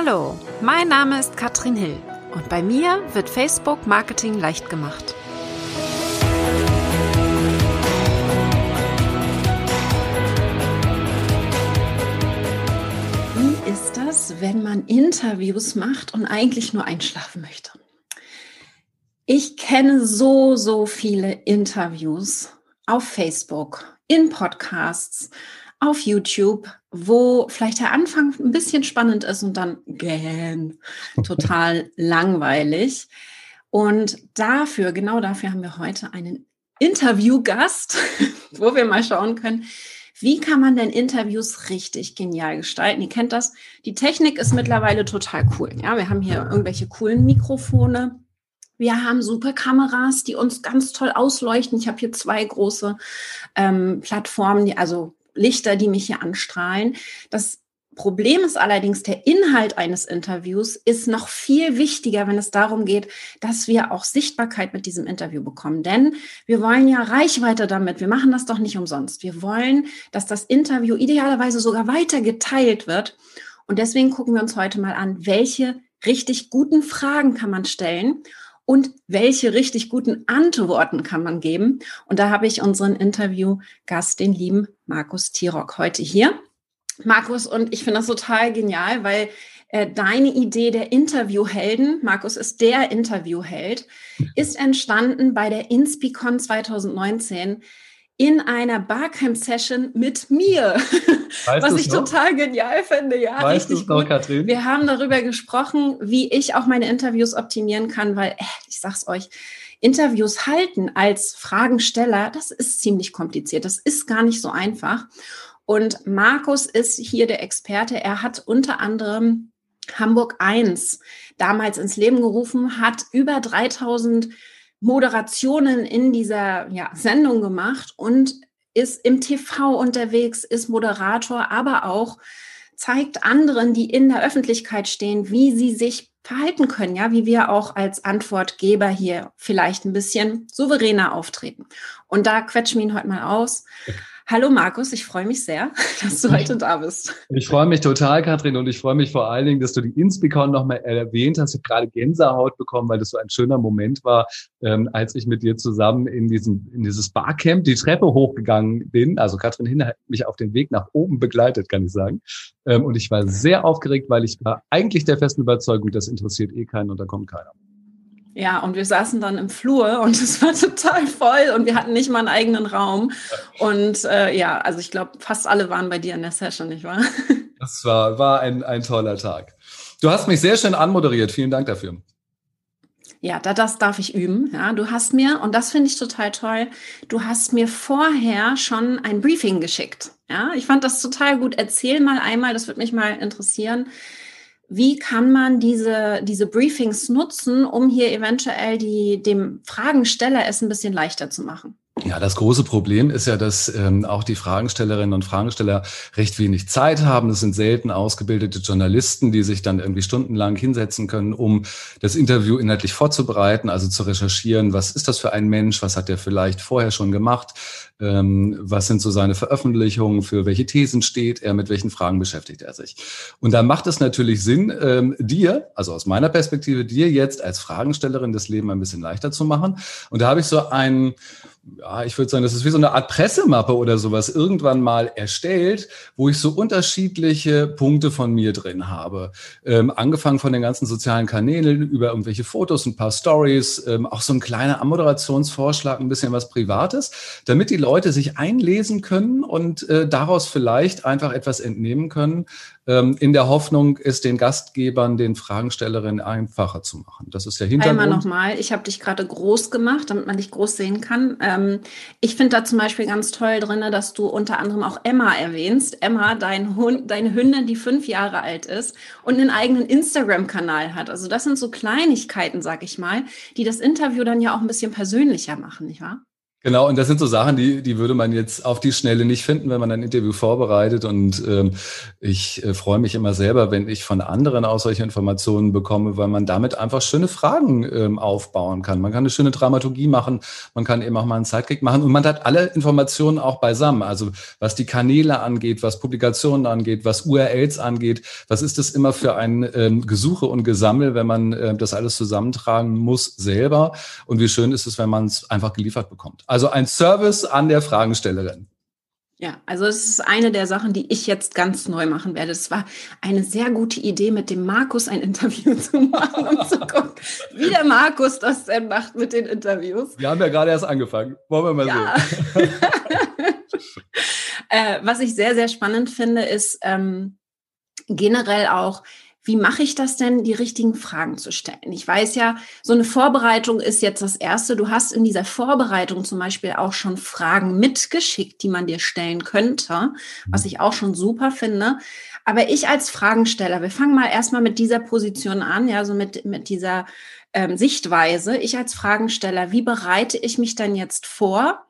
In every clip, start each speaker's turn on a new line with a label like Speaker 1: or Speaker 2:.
Speaker 1: Hallo, mein Name ist Katrin Hill und bei mir wird Facebook Marketing leicht gemacht.
Speaker 2: Wie ist das, wenn man Interviews macht und eigentlich nur einschlafen möchte? Ich kenne so, so viele Interviews auf Facebook, in Podcasts, auf YouTube, wo vielleicht der Anfang ein bisschen spannend ist und dann gähn, total langweilig. Und dafür, genau dafür haben wir heute einen Interviewgast, wo wir mal schauen können, wie kann man denn Interviews richtig genial gestalten? Ihr kennt das. Die Technik ist mittlerweile total cool. Ja, wir haben hier irgendwelche coolen Mikrofone. Wir haben super Kameras, die uns ganz toll ausleuchten. Ich habe hier zwei große ähm, Plattformen, die, also Lichter, die mich hier anstrahlen. Das Problem ist allerdings, der Inhalt eines Interviews ist noch viel wichtiger, wenn es darum geht, dass wir auch Sichtbarkeit mit diesem Interview bekommen. Denn wir wollen ja Reichweite damit. Wir machen das doch nicht umsonst. Wir wollen, dass das Interview idealerweise sogar weiter geteilt wird. Und deswegen gucken wir uns heute mal an, welche richtig guten Fragen kann man stellen und welche richtig guten Antworten kann man geben. Und da habe ich unseren Interviewgast, den lieben Markus Tirock, heute hier. Markus, und ich finde das total genial, weil äh, deine Idee der Interviewhelden, Markus ist der Interviewheld, ist entstanden bei der Inspicon 2019 in einer Barcamp-Session mit mir, weißt was ich noch? total genial finde. Ja,
Speaker 3: weißt richtig noch, gut. Katrin?
Speaker 2: Wir haben darüber gesprochen, wie ich auch meine Interviews optimieren kann, weil äh, ich sag's euch, Interviews halten als Fragensteller, das ist ziemlich kompliziert. Das ist gar nicht so einfach. Und Markus ist hier der Experte. Er hat unter anderem Hamburg 1 damals ins Leben gerufen, hat über 3000 Moderationen in dieser ja, Sendung gemacht und ist im TV unterwegs, ist Moderator, aber auch zeigt anderen, die in der Öffentlichkeit stehen, wie sie sich verhalten können, ja, wie wir auch als Antwortgeber hier vielleicht ein bisschen souveräner auftreten. Und da quetschen wir ihn heute mal aus. Hallo Markus, ich freue mich sehr, dass du heute da bist.
Speaker 3: Ich freue mich total, Katrin, und ich freue mich vor allen Dingen, dass du die Inspicon nochmal erwähnt hast. Ich habe gerade Gänsehaut bekommen, weil das so ein schöner Moment war, ähm, als ich mit dir zusammen in, diesem, in dieses Barcamp die Treppe hochgegangen bin. Also Katrin Hinner hat mich auf den Weg nach oben begleitet, kann ich sagen. Ähm, und ich war sehr aufgeregt, weil ich war eigentlich der festen Überzeugung, das interessiert eh keinen und da kommt keiner.
Speaker 2: Ja, und wir saßen dann im Flur und es war total voll und wir hatten nicht mal einen eigenen Raum. Und äh, ja, also ich glaube, fast alle waren bei dir in der Session, nicht wahr?
Speaker 3: Das war, war ein, ein toller Tag. Du hast mich sehr schön anmoderiert. Vielen Dank dafür.
Speaker 2: Ja, da, das darf ich üben. Ja, du hast mir, und das finde ich total toll, du hast mir vorher schon ein Briefing geschickt. Ja, ich fand das total gut. Erzähl mal einmal, das würde mich mal interessieren wie kann man diese, diese Briefings nutzen, um hier eventuell die, dem Fragensteller es ein bisschen leichter zu machen?
Speaker 3: Ja, das große Problem ist ja, dass ähm, auch die Fragestellerinnen und Fragesteller recht wenig Zeit haben. Es sind selten ausgebildete Journalisten, die sich dann irgendwie stundenlang hinsetzen können, um das Interview inhaltlich vorzubereiten, also zu recherchieren, was ist das für ein Mensch, was hat er vielleicht vorher schon gemacht, ähm, was sind so seine Veröffentlichungen, für welche Thesen steht er, mit welchen Fragen beschäftigt er sich. Und da macht es natürlich Sinn, ähm, dir, also aus meiner Perspektive, dir jetzt als Fragestellerin das Leben ein bisschen leichter zu machen. Und da habe ich so einen ja, ich würde sagen, das ist wie so eine Art Pressemappe oder sowas irgendwann mal erstellt, wo ich so unterschiedliche Punkte von mir drin habe. Ähm, angefangen von den ganzen sozialen Kanälen über irgendwelche Fotos, ein paar Stories, ähm, auch so ein kleiner Moderationsvorschlag, ein bisschen was Privates, damit die Leute sich einlesen können und äh, daraus vielleicht einfach etwas entnehmen können, in der Hoffnung, es den Gastgebern, den Fragenstellerinnen einfacher zu machen. Das ist der Hintergrund.
Speaker 2: Einmal nochmal, ich habe dich gerade groß gemacht, damit man dich groß sehen kann. Ähm, ich finde da zum Beispiel ganz toll drin, dass du unter anderem auch Emma erwähnst. Emma, dein Hund, deine Hündin, die fünf Jahre alt ist und einen eigenen Instagram-Kanal hat. Also das sind so Kleinigkeiten, sag ich mal, die das Interview dann ja auch ein bisschen persönlicher machen, nicht wahr?
Speaker 3: Genau, und das sind so Sachen, die, die würde man jetzt auf die Schnelle nicht finden, wenn man ein Interview vorbereitet. Und ähm, ich äh, freue mich immer selber, wenn ich von anderen auch solche Informationen bekomme, weil man damit einfach schöne Fragen ähm, aufbauen kann. Man kann eine schöne Dramaturgie machen, man kann eben auch mal einen Sidekick machen und man hat alle Informationen auch beisammen. Also was die Kanäle angeht, was Publikationen angeht, was URLs angeht, was ist das immer für ein ähm, Gesuche und Gesammel, wenn man äh, das alles zusammentragen muss selber? Und wie schön ist es, wenn man es einfach geliefert bekommt. Also ein Service an der Fragestellerin.
Speaker 2: Ja, also es ist eine der Sachen, die ich jetzt ganz neu machen werde. Es war eine sehr gute Idee, mit dem Markus ein Interview zu machen, um zu gucken, wie der Markus das denn macht mit den Interviews.
Speaker 3: Wir haben ja gerade erst angefangen. Wollen wir mal ja. sehen.
Speaker 2: äh, was ich sehr, sehr spannend finde, ist ähm, generell auch, wie mache ich das denn, die richtigen Fragen zu stellen? Ich weiß ja, so eine Vorbereitung ist jetzt das Erste. Du hast in dieser Vorbereitung zum Beispiel auch schon Fragen mitgeschickt, die man dir stellen könnte, was ich auch schon super finde. Aber ich als Fragensteller, wir fangen mal erstmal mit dieser Position an, ja, so mit, mit dieser ähm, Sichtweise. Ich als Fragensteller, wie bereite ich mich dann jetzt vor?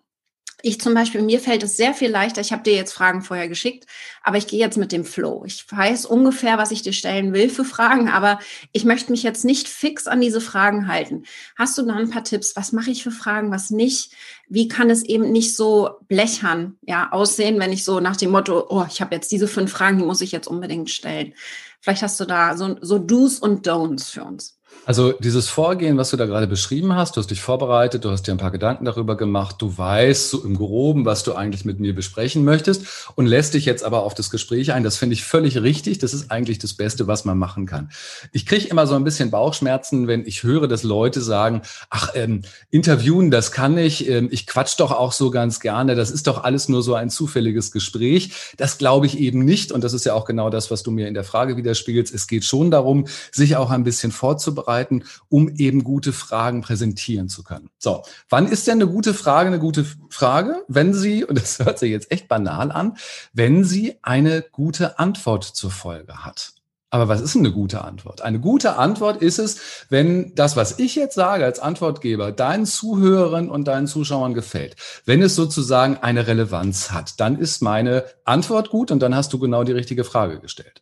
Speaker 2: Ich zum Beispiel, mir fällt es sehr viel leichter. Ich habe dir jetzt Fragen vorher geschickt, aber ich gehe jetzt mit dem Flow. Ich weiß ungefähr, was ich dir stellen will für Fragen, aber ich möchte mich jetzt nicht fix an diese Fragen halten. Hast du da ein paar Tipps? Was mache ich für Fragen, was nicht? Wie kann es eben nicht so blechern ja, aussehen, wenn ich so nach dem Motto, oh, ich habe jetzt diese fünf Fragen, die muss ich jetzt unbedingt stellen. Vielleicht hast du da so, so Do's und Don'ts für uns.
Speaker 3: Also dieses Vorgehen, was du da gerade beschrieben hast, du hast dich vorbereitet, du hast dir ein paar Gedanken darüber gemacht, du weißt so im Groben, was du eigentlich mit mir besprechen möchtest und lässt dich jetzt aber auf das Gespräch ein. Das finde ich völlig richtig. Das ist eigentlich das Beste, was man machen kann. Ich kriege immer so ein bisschen Bauchschmerzen, wenn ich höre, dass Leute sagen, ach, ähm, interviewen, das kann ich, ähm, ich quatsch doch auch so ganz gerne, das ist doch alles nur so ein zufälliges Gespräch. Das glaube ich eben nicht und das ist ja auch genau das, was du mir in der Frage widerspiegelst. Es geht schon darum, sich auch ein bisschen vorzubereiten vorbereiten, um eben gute Fragen präsentieren zu können. So, wann ist denn eine gute Frage eine gute Frage? Wenn Sie, und das hört sich jetzt echt banal an, wenn sie eine gute Antwort zur Folge hat. Aber was ist eine gute Antwort? Eine gute Antwort ist es, wenn das, was ich jetzt sage als Antwortgeber, deinen Zuhörern und deinen Zuschauern gefällt. Wenn es sozusagen eine Relevanz hat, dann ist meine Antwort gut und dann hast du genau die richtige Frage gestellt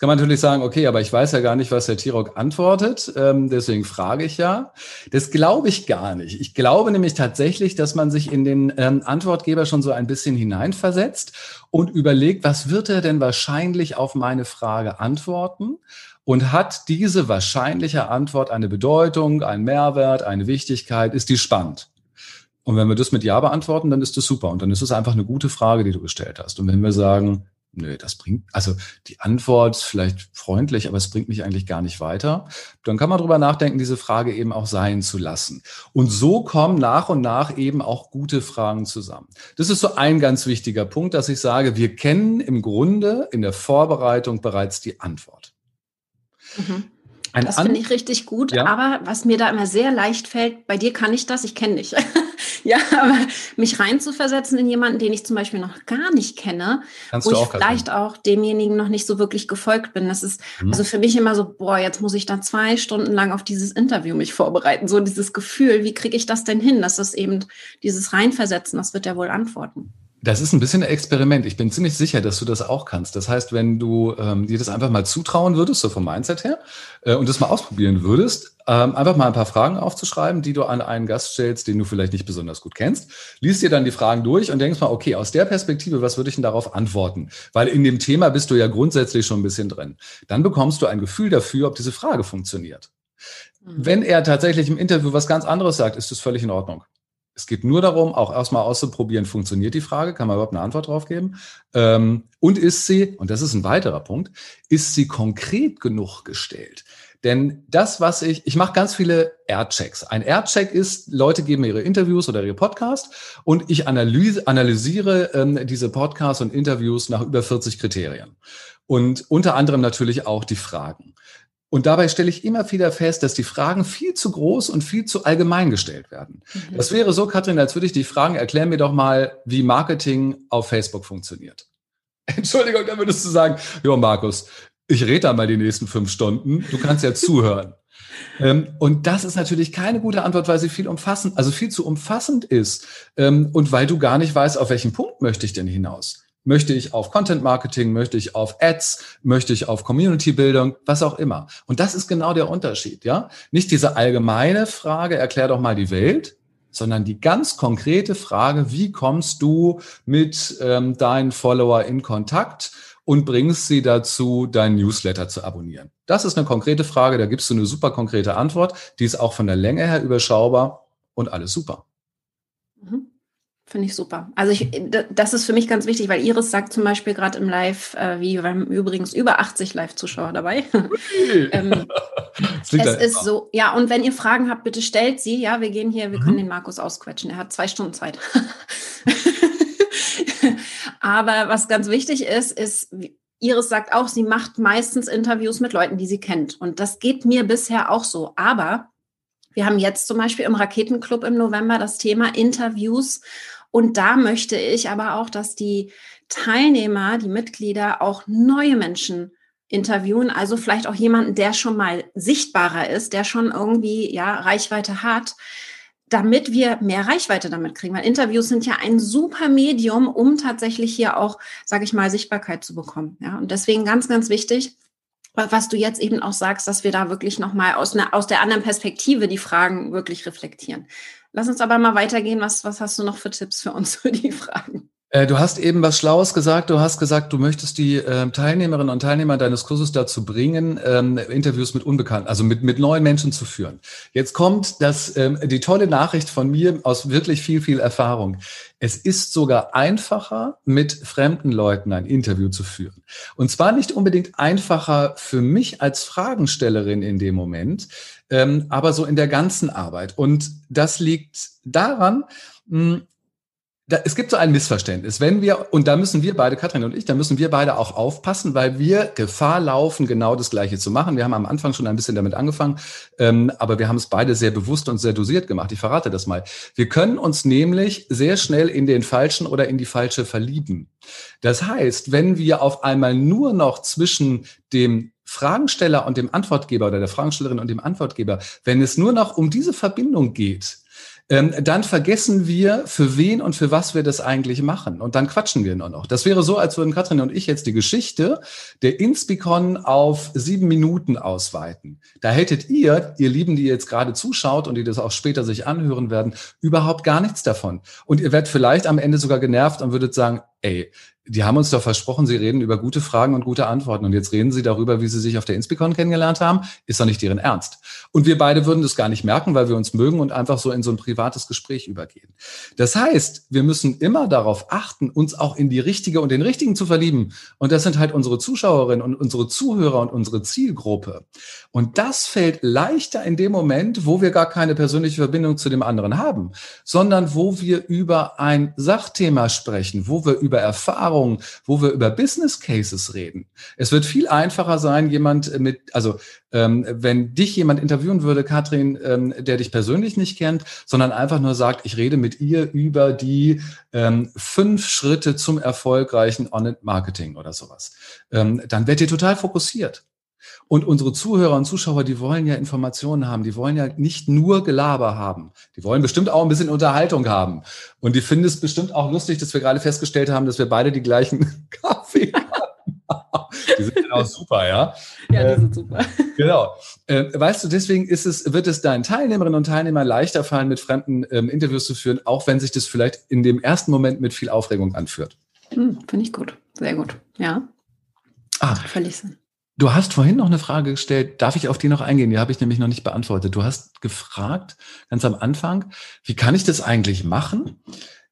Speaker 3: kann man natürlich sagen, okay, aber ich weiß ja gar nicht, was der Tirok antwortet, ähm, deswegen frage ich ja. Das glaube ich gar nicht. Ich glaube nämlich tatsächlich, dass man sich in den ähm, Antwortgeber schon so ein bisschen hineinversetzt und überlegt, was wird er denn wahrscheinlich auf meine Frage antworten? Und hat diese wahrscheinliche Antwort eine Bedeutung, einen Mehrwert, eine Wichtigkeit? Ist die spannend? Und wenn wir das mit Ja beantworten, dann ist das super. Und dann ist es einfach eine gute Frage, die du gestellt hast. Und wenn wir sagen, nö, das bringt, also die Antwort vielleicht freundlich, aber es bringt mich eigentlich gar nicht weiter. Dann kann man drüber nachdenken, diese Frage eben auch sein zu lassen. Und so kommen nach und nach eben auch gute Fragen zusammen. Das ist so ein ganz wichtiger Punkt, dass ich sage, wir kennen im Grunde in der Vorbereitung bereits die Antwort.
Speaker 2: Mhm. Ein das finde ich richtig gut, ja? aber was mir da immer sehr leicht fällt, bei dir kann ich das, ich kenne dich. ja, aber mich reinzuversetzen in jemanden, den ich zum Beispiel noch gar nicht kenne, Kannst wo ich auch vielleicht können. auch demjenigen noch nicht so wirklich gefolgt bin. Das ist mhm. also für mich immer so, boah, jetzt muss ich da zwei Stunden lang auf dieses Interview mich vorbereiten. So dieses Gefühl, wie kriege ich das denn hin? Das ist eben dieses Reinversetzen, das wird er wohl antworten.
Speaker 3: Das ist ein bisschen ein Experiment. Ich bin ziemlich sicher, dass du das auch kannst. Das heißt, wenn du ähm, dir das einfach mal zutrauen würdest, so vom Mindset her, äh, und das mal ausprobieren würdest, ähm, einfach mal ein paar Fragen aufzuschreiben, die du an einen Gast stellst, den du vielleicht nicht besonders gut kennst, liest dir dann die Fragen durch und denkst mal, okay, aus der Perspektive, was würde ich denn darauf antworten? Weil in dem Thema bist du ja grundsätzlich schon ein bisschen drin. Dann bekommst du ein Gefühl dafür, ob diese Frage funktioniert. Mhm. Wenn er tatsächlich im Interview was ganz anderes sagt, ist das völlig in Ordnung. Es geht nur darum, auch erstmal auszuprobieren, funktioniert die Frage, kann man überhaupt eine Antwort drauf geben? Ähm, und ist sie, und das ist ein weiterer Punkt, ist sie konkret genug gestellt? Denn das, was ich, ich mache ganz viele R-Checks. Ein R-Check ist, Leute geben ihre Interviews oder ihre Podcasts und ich analyse, analysiere ähm, diese Podcasts und Interviews nach über 40 Kriterien. Und unter anderem natürlich auch die Fragen. Und dabei stelle ich immer wieder fest, dass die Fragen viel zu groß und viel zu allgemein gestellt werden. Mhm. Das wäre so, Katrin, als würde ich dich fragen, erklär mir doch mal, wie Marketing auf Facebook funktioniert. Entschuldigung, dann würdest du sagen, ja, Markus, ich rede da mal die nächsten fünf Stunden, du kannst ja zuhören. Ähm, und das ist natürlich keine gute Antwort, weil sie viel umfassend, also viel zu umfassend ist ähm, und weil du gar nicht weißt, auf welchen Punkt möchte ich denn hinaus. Möchte ich auf Content Marketing, möchte ich auf Ads, möchte ich auf Community Bildung, was auch immer. Und das ist genau der Unterschied, ja? Nicht diese allgemeine Frage, erklär doch mal die Welt, sondern die ganz konkrete Frage, wie kommst du mit ähm, deinen Follower in Kontakt und bringst sie dazu, deinen Newsletter zu abonnieren? Das ist eine konkrete Frage, da gibst du eine super konkrete Antwort, die ist auch von der Länge her überschaubar und alles super.
Speaker 2: Mhm. Finde ich super. Also ich, das ist für mich ganz wichtig, weil Iris sagt zum Beispiel gerade im Live, äh, wie wir haben übrigens über 80 Live-Zuschauer dabei. ähm, es ist so, ja, und wenn ihr Fragen habt, bitte stellt sie. Ja, wir gehen hier, wir mhm. können den Markus ausquetschen. Er hat zwei Stunden Zeit. Aber was ganz wichtig ist, ist, Iris sagt auch, sie macht meistens Interviews mit Leuten, die sie kennt. Und das geht mir bisher auch so. Aber wir haben jetzt zum Beispiel im Raketenclub im November das Thema Interviews und da möchte ich aber auch, dass die Teilnehmer, die Mitglieder auch neue Menschen interviewen, also vielleicht auch jemanden, der schon mal sichtbarer ist, der schon irgendwie ja Reichweite hat, damit wir mehr Reichweite damit kriegen. Weil Interviews sind ja ein super Medium, um tatsächlich hier auch, sage ich mal, Sichtbarkeit zu bekommen. Ja, und deswegen ganz, ganz wichtig, was du jetzt eben auch sagst, dass wir da wirklich nochmal aus, ne, aus der anderen Perspektive die Fragen wirklich reflektieren. Lass uns aber mal weitergehen. Was, was hast du noch für Tipps für uns für die Fragen?
Speaker 3: Äh, du hast eben was Schlaues gesagt. Du hast gesagt, du möchtest die äh, Teilnehmerinnen und Teilnehmer deines Kurses dazu bringen, ähm, Interviews mit Unbekannten, also mit, mit neuen Menschen zu führen. Jetzt kommt das, ähm, die tolle Nachricht von mir aus wirklich viel, viel Erfahrung. Es ist sogar einfacher, mit fremden Leuten ein Interview zu führen. Und zwar nicht unbedingt einfacher für mich als Fragenstellerin in dem Moment, ähm, aber so in der ganzen Arbeit. Und das liegt daran, mh, da, es gibt so ein Missverständnis. Wenn wir, und da müssen wir beide, Katrin und ich, da müssen wir beide auch aufpassen, weil wir Gefahr laufen, genau das Gleiche zu machen. Wir haben am Anfang schon ein bisschen damit angefangen, ähm, aber wir haben es beide sehr bewusst und sehr dosiert gemacht. Ich verrate das mal. Wir können uns nämlich sehr schnell in den Falschen oder in die Falsche verlieben. Das heißt, wenn wir auf einmal nur noch zwischen dem Fragensteller und dem Antwortgeber oder der Fragestellerin und dem Antwortgeber, wenn es nur noch um diese Verbindung geht, ähm, dann vergessen wir, für wen und für was wir das eigentlich machen. Und dann quatschen wir nur noch. Das wäre so, als würden Katrin und ich jetzt die Geschichte der Inspicon auf sieben Minuten ausweiten. Da hättet ihr, ihr Lieben, die jetzt gerade zuschaut und die das auch später sich anhören werden, überhaupt gar nichts davon. Und ihr werdet vielleicht am Ende sogar genervt und würdet sagen, ey, die haben uns doch versprochen, sie reden über gute Fragen und gute Antworten. Und jetzt reden sie darüber, wie sie sich auf der Inspicon kennengelernt haben. Ist doch nicht deren Ernst. Und wir beide würden das gar nicht merken, weil wir uns mögen und einfach so in so ein privates Gespräch übergehen. Das heißt, wir müssen immer darauf achten, uns auch in die richtige und den richtigen zu verlieben. Und das sind halt unsere Zuschauerinnen und unsere Zuhörer und unsere Zielgruppe. Und das fällt leichter in dem Moment, wo wir gar keine persönliche Verbindung zu dem anderen haben, sondern wo wir über ein Sachthema sprechen, wo wir über Erfahrungen, wo wir über Business Cases reden. Es wird viel einfacher sein, jemand mit, also ähm, wenn dich jemand interviewen würde, Katrin, ähm, der dich persönlich nicht kennt, sondern einfach nur sagt, ich rede mit ihr über die ähm, fünf Schritte zum erfolgreichen On-Marketing oder sowas, ähm, dann werdet ihr total fokussiert. Und unsere Zuhörer und Zuschauer, die wollen ja Informationen haben, die wollen ja nicht nur Gelaber haben. Die wollen bestimmt auch ein bisschen Unterhaltung haben. Und die finden es bestimmt auch lustig, dass wir gerade festgestellt haben, dass wir beide die gleichen Kaffee haben. Die sind genau super, ja? Ja, die sind super. Genau. Äh, weißt du, deswegen ist es, wird es deinen Teilnehmerinnen und Teilnehmern leichter fallen, mit fremden ähm, Interviews zu führen, auch wenn sich das vielleicht in dem ersten Moment mit viel Aufregung anführt.
Speaker 2: Hm, Finde ich gut. Sehr gut. Ja.
Speaker 3: Ah, völlig Sinn. Du hast vorhin noch eine Frage gestellt, darf ich auf die noch eingehen? Die habe ich nämlich noch nicht beantwortet. Du hast gefragt, ganz am Anfang, wie kann ich das eigentlich machen,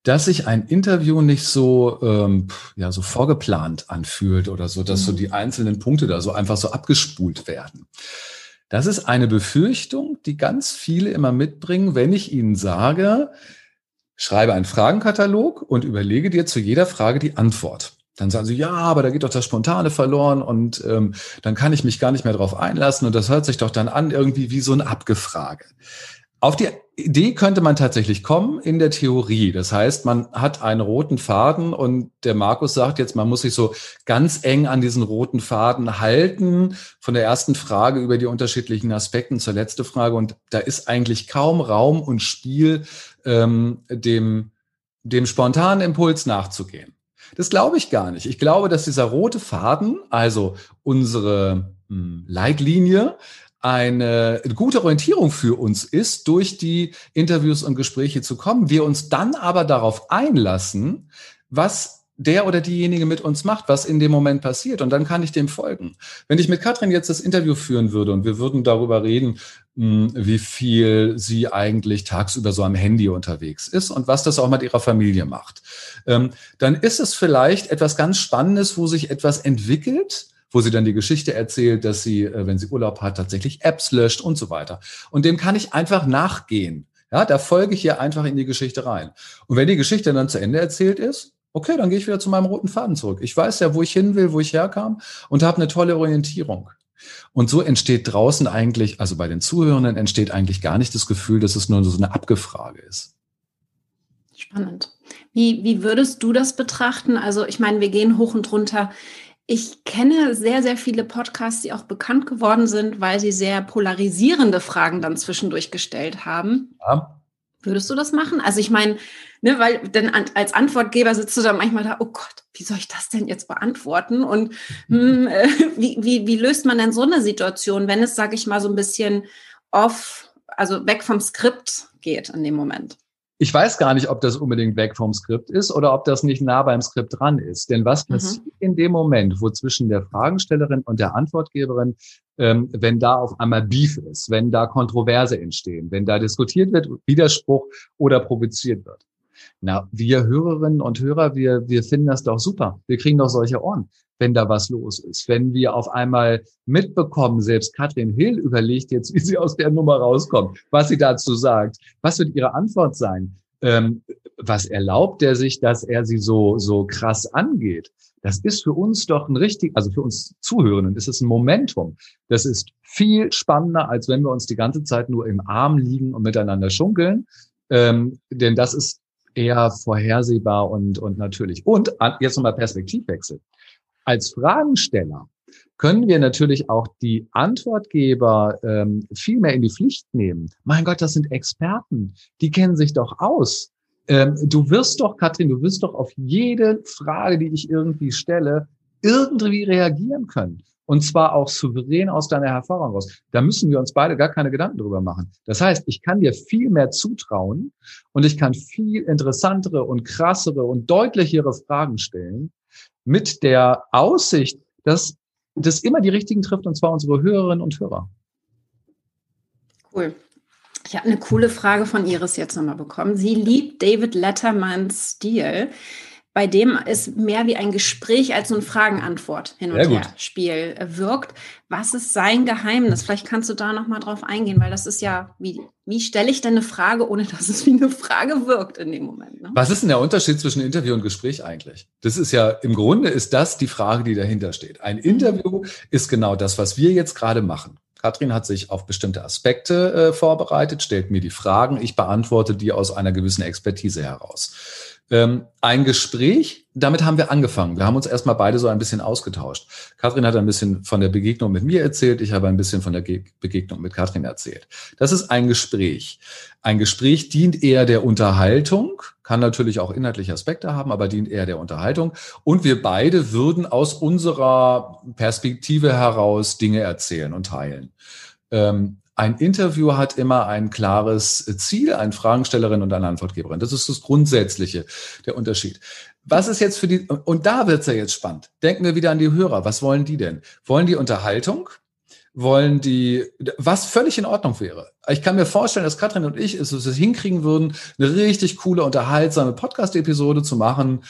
Speaker 3: dass sich ein Interview nicht so, ähm, ja, so vorgeplant anfühlt oder so, dass so die einzelnen Punkte da so einfach so abgespult werden. Das ist eine Befürchtung, die ganz viele immer mitbringen, wenn ich ihnen sage, schreibe einen Fragenkatalog und überlege dir zu jeder Frage die Antwort. Dann sagen sie, ja, aber da geht doch das Spontane verloren und ähm, dann kann ich mich gar nicht mehr drauf einlassen und das hört sich doch dann an irgendwie wie so ein Abgefrage. Auf die Idee könnte man tatsächlich kommen in der Theorie. Das heißt, man hat einen roten Faden und der Markus sagt jetzt, man muss sich so ganz eng an diesen roten Faden halten, von der ersten Frage über die unterschiedlichen Aspekten zur letzten Frage. Und da ist eigentlich kaum Raum und Spiel, ähm, dem, dem spontanen Impuls nachzugehen. Das glaube ich gar nicht. Ich glaube, dass dieser rote Faden, also unsere hm, Leitlinie, eine gute Orientierung für uns ist, durch die Interviews und Gespräche zu kommen. Wir uns dann aber darauf einlassen, was der oder diejenige mit uns macht, was in dem Moment passiert. Und dann kann ich dem folgen. Wenn ich mit Katrin jetzt das Interview führen würde und wir würden darüber reden, hm, wie viel sie eigentlich tagsüber so am Handy unterwegs ist und was das auch mit ihrer Familie macht, ähm, dann ist es vielleicht etwas ganz Spannendes, wo sich etwas entwickelt, wo sie dann die Geschichte erzählt, dass sie, äh, wenn sie Urlaub hat, tatsächlich Apps löscht und so weiter. Und dem kann ich einfach nachgehen. Ja, da folge ich hier einfach in die Geschichte rein. Und wenn die Geschichte dann zu Ende erzählt ist, okay, dann gehe ich wieder zu meinem roten Faden zurück. Ich weiß ja, wo ich hin will, wo ich herkam und habe eine tolle Orientierung. Und so entsteht draußen eigentlich, also bei den Zuhörenden entsteht eigentlich gar nicht das Gefühl, dass es nur so eine Abgefrage ist.
Speaker 2: Spannend. Wie, wie würdest du das betrachten? Also ich meine, wir gehen hoch und runter ich kenne sehr, sehr viele Podcasts, die auch bekannt geworden sind, weil sie sehr polarisierende Fragen dann zwischendurch gestellt haben. Ja. Würdest du das machen? Also ich meine, ne, weil denn als Antwortgeber sitzt du da manchmal da, oh Gott, wie soll ich das denn jetzt beantworten? Und hm, äh, wie, wie, wie löst man denn so eine Situation, wenn es, sage ich mal, so ein bisschen off, also weg vom Skript geht in dem Moment?
Speaker 3: Ich weiß gar nicht, ob das unbedingt weg vom Skript ist oder ob das nicht nah beim Skript dran ist. Denn was mhm. passiert mhm. in dem Moment, wo zwischen der Fragestellerin und der Antwortgeberin, ähm, wenn da auf einmal Beef ist, wenn da Kontroverse entstehen, wenn da diskutiert wird, Widerspruch oder provoziert wird? Na, wir Hörerinnen und Hörer, wir, wir finden das doch super. Wir kriegen doch solche Ohren wenn da was los ist. Wenn wir auf einmal mitbekommen, selbst Katrin Hill überlegt jetzt, wie sie aus der Nummer rauskommt, was sie dazu sagt. Was wird ihre Antwort sein? Ähm, was erlaubt er sich, dass er sie so, so krass angeht? Das ist für uns doch ein richtig, also für uns Zuhörenden ist es ein Momentum. Das ist viel spannender, als wenn wir uns die ganze Zeit nur im Arm liegen und miteinander schunkeln. Ähm, denn das ist eher vorhersehbar und, und natürlich. Und jetzt nochmal Perspektivwechsel. Als Fragensteller können wir natürlich auch die Antwortgeber ähm, viel mehr in die Pflicht nehmen. Mein Gott, das sind Experten, die kennen sich doch aus. Ähm, du wirst doch, Katrin, du wirst doch auf jede Frage, die ich irgendwie stelle, irgendwie reagieren können. Und zwar auch souverän aus deiner Erfahrung raus. Da müssen wir uns beide gar keine Gedanken drüber machen. Das heißt, ich kann dir viel mehr zutrauen und ich kann viel interessantere und krassere und deutlichere Fragen stellen, mit der Aussicht, dass das immer die richtigen trifft, und zwar unsere Hörerinnen und Hörer.
Speaker 2: Cool. Ich habe eine coole Frage von Iris jetzt nochmal bekommen. Sie liebt David Lettermans Stil bei dem es mehr wie ein Gespräch als so ein Fragen-Antwort hin und her Spiel äh, wirkt. Was ist sein Geheimnis? Vielleicht kannst du da noch mal drauf eingehen, weil das ist ja, wie, wie stelle ich denn eine Frage, ohne dass es wie eine Frage wirkt in dem Moment?
Speaker 3: Ne? Was ist denn der Unterschied zwischen Interview und Gespräch eigentlich? Das ist ja, im Grunde ist das die Frage, die dahinter steht. Ein Interview ist genau das, was wir jetzt gerade machen. Katrin hat sich auf bestimmte Aspekte äh, vorbereitet, stellt mir die Fragen, ich beantworte die aus einer gewissen Expertise heraus. Ähm, ein Gespräch, damit haben wir angefangen. Wir haben uns erstmal beide so ein bisschen ausgetauscht. Katrin hat ein bisschen von der Begegnung mit mir erzählt, ich habe ein bisschen von der Ge Begegnung mit Katrin erzählt. Das ist ein Gespräch. Ein Gespräch dient eher der Unterhaltung, kann natürlich auch inhaltliche Aspekte haben, aber dient eher der Unterhaltung. Und wir beide würden aus unserer Perspektive heraus Dinge erzählen und teilen. Ähm, ein Interview hat immer ein klares Ziel, ein Fragenstellerin und eine Antwortgeberin. Das ist das Grundsätzliche, der Unterschied. Was ist jetzt für die, und da wird's ja jetzt spannend. Denken wir wieder an die Hörer. Was wollen die denn? Wollen die Unterhaltung? Wollen die, was völlig in Ordnung wäre. Ich kann mir vorstellen, dass Katrin und ich es, es hinkriegen würden, eine richtig coole, unterhaltsame Podcast-Episode zu machen,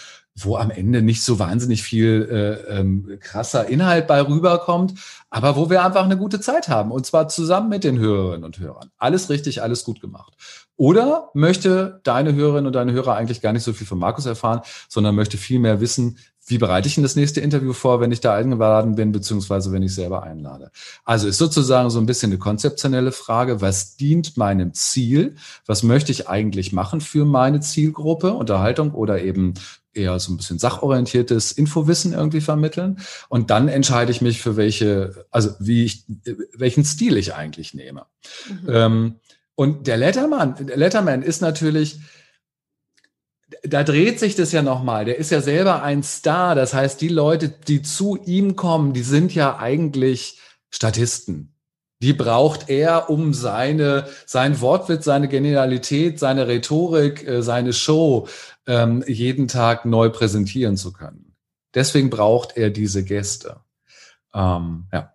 Speaker 3: wo am Ende nicht so wahnsinnig viel äh, ähm, krasser Inhalt bei rüberkommt, aber wo wir einfach eine gute Zeit haben und zwar zusammen mit den Hörerinnen und Hörern. Alles richtig, alles gut gemacht. Oder möchte deine Hörerin und deine Hörer eigentlich gar nicht so viel von Markus erfahren, sondern möchte viel mehr wissen, wie bereite ich denn das nächste Interview vor, wenn ich da eingeladen bin, beziehungsweise wenn ich selber einlade? Also ist sozusagen so ein bisschen eine konzeptionelle Frage, was dient meinem Ziel? Was möchte ich eigentlich machen für meine Zielgruppe? Unterhaltung oder eben eher so ein bisschen sachorientiertes Infowissen irgendwie vermitteln. Und dann entscheide ich mich für welche, also wie ich, welchen Stil ich eigentlich nehme. Mhm. Ähm, und der Letterman, der Letterman ist natürlich, da dreht sich das ja nochmal. Der ist ja selber ein Star. Das heißt, die Leute, die zu ihm kommen, die sind ja eigentlich Statisten. Die braucht er, um seine, sein Wortwitz, seine Genialität, seine Rhetorik, äh, seine Show ähm, jeden Tag neu präsentieren zu können. Deswegen braucht er diese Gäste. Ähm, ja.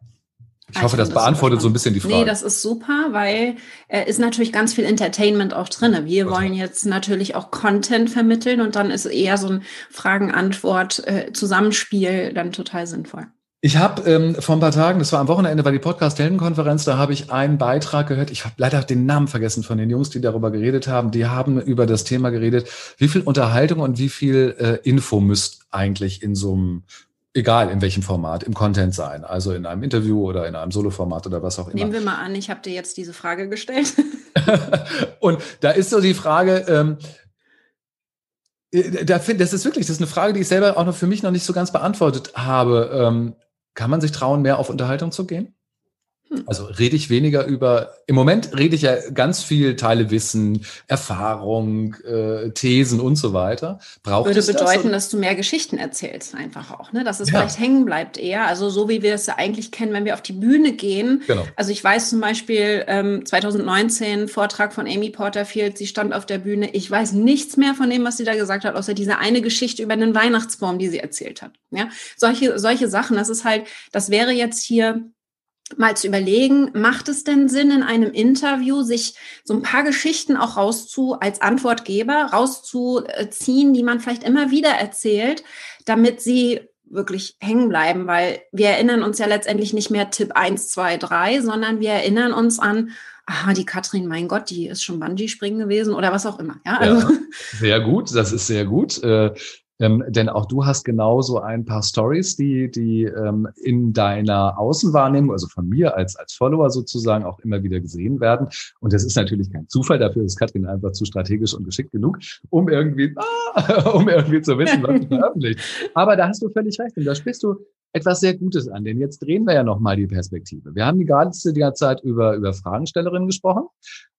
Speaker 3: Ich hoffe, das beantwortet so ein bisschen die Frage.
Speaker 2: Nee, das ist super, weil äh, ist natürlich ganz viel Entertainment auch drin. Wir okay. wollen jetzt natürlich auch Content vermitteln und dann ist eher so ein Fragen-Antwort-Zusammenspiel äh, dann total sinnvoll.
Speaker 3: Ich habe ähm, vor ein paar Tagen, das war am Wochenende, war die Podcast-Heldenkonferenz, da habe ich einen Beitrag gehört. Ich habe leider den Namen vergessen von den Jungs, die darüber geredet haben. Die haben über das Thema geredet, wie viel Unterhaltung und wie viel äh, Info müsst eigentlich in so einem egal in welchem Format, im Content sein, also in einem Interview oder in einem Solo-Format oder was auch immer.
Speaker 2: Nehmen wir mal an, ich habe dir jetzt diese Frage gestellt.
Speaker 3: und da ist so die Frage, ähm, äh, da find, das ist wirklich, das ist eine Frage, die ich selber auch noch für mich noch nicht so ganz beantwortet habe. Ähm, kann man sich trauen, mehr auf Unterhaltung zu gehen? Hm. Also rede ich weniger über, im Moment rede ich ja ganz viel Teile Wissen, Erfahrung, äh, Thesen und so weiter.
Speaker 2: Braucht Würde bedeuten, das, dass du mehr Geschichten erzählst, einfach auch, ne? Dass es ja. vielleicht hängen bleibt eher. Also so wie wir es ja eigentlich kennen, wenn wir auf die Bühne gehen. Genau. Also ich weiß zum Beispiel ähm, 2019 Vortrag von Amy Porterfield, sie stand auf der Bühne. Ich weiß nichts mehr von dem, was sie da gesagt hat, außer diese eine Geschichte über einen Weihnachtsbaum, die sie erzählt hat. Ja, solche, solche Sachen, das ist halt, das wäre jetzt hier mal zu überlegen, macht es denn Sinn, in einem Interview sich so ein paar Geschichten auch rauszu, als Antwortgeber rauszuziehen, die man vielleicht immer wieder erzählt, damit sie wirklich hängen bleiben, weil wir erinnern uns ja letztendlich nicht mehr Tipp 1, 2, 3, sondern wir erinnern uns an, aha, die Katrin, mein Gott, die ist schon Bungee-Springen gewesen oder was auch immer. Ja,
Speaker 3: also. ja sehr gut, das ist sehr gut. Äh, ähm, denn auch du hast genauso ein paar Stories, die, die ähm, in deiner Außenwahrnehmung, also von mir als, als Follower sozusagen, auch immer wieder gesehen werden. Und das ist natürlich kein Zufall, dafür ist Katrin einfach zu strategisch und geschickt genug, um irgendwie, ah, um irgendwie zu wissen, was sie veröffentlicht. Aber da hast du völlig recht. Und da sprichst du etwas sehr Gutes an, denn jetzt drehen wir ja nochmal die Perspektive. Wir haben die ganze Zeit über, über Fragenstellerinnen gesprochen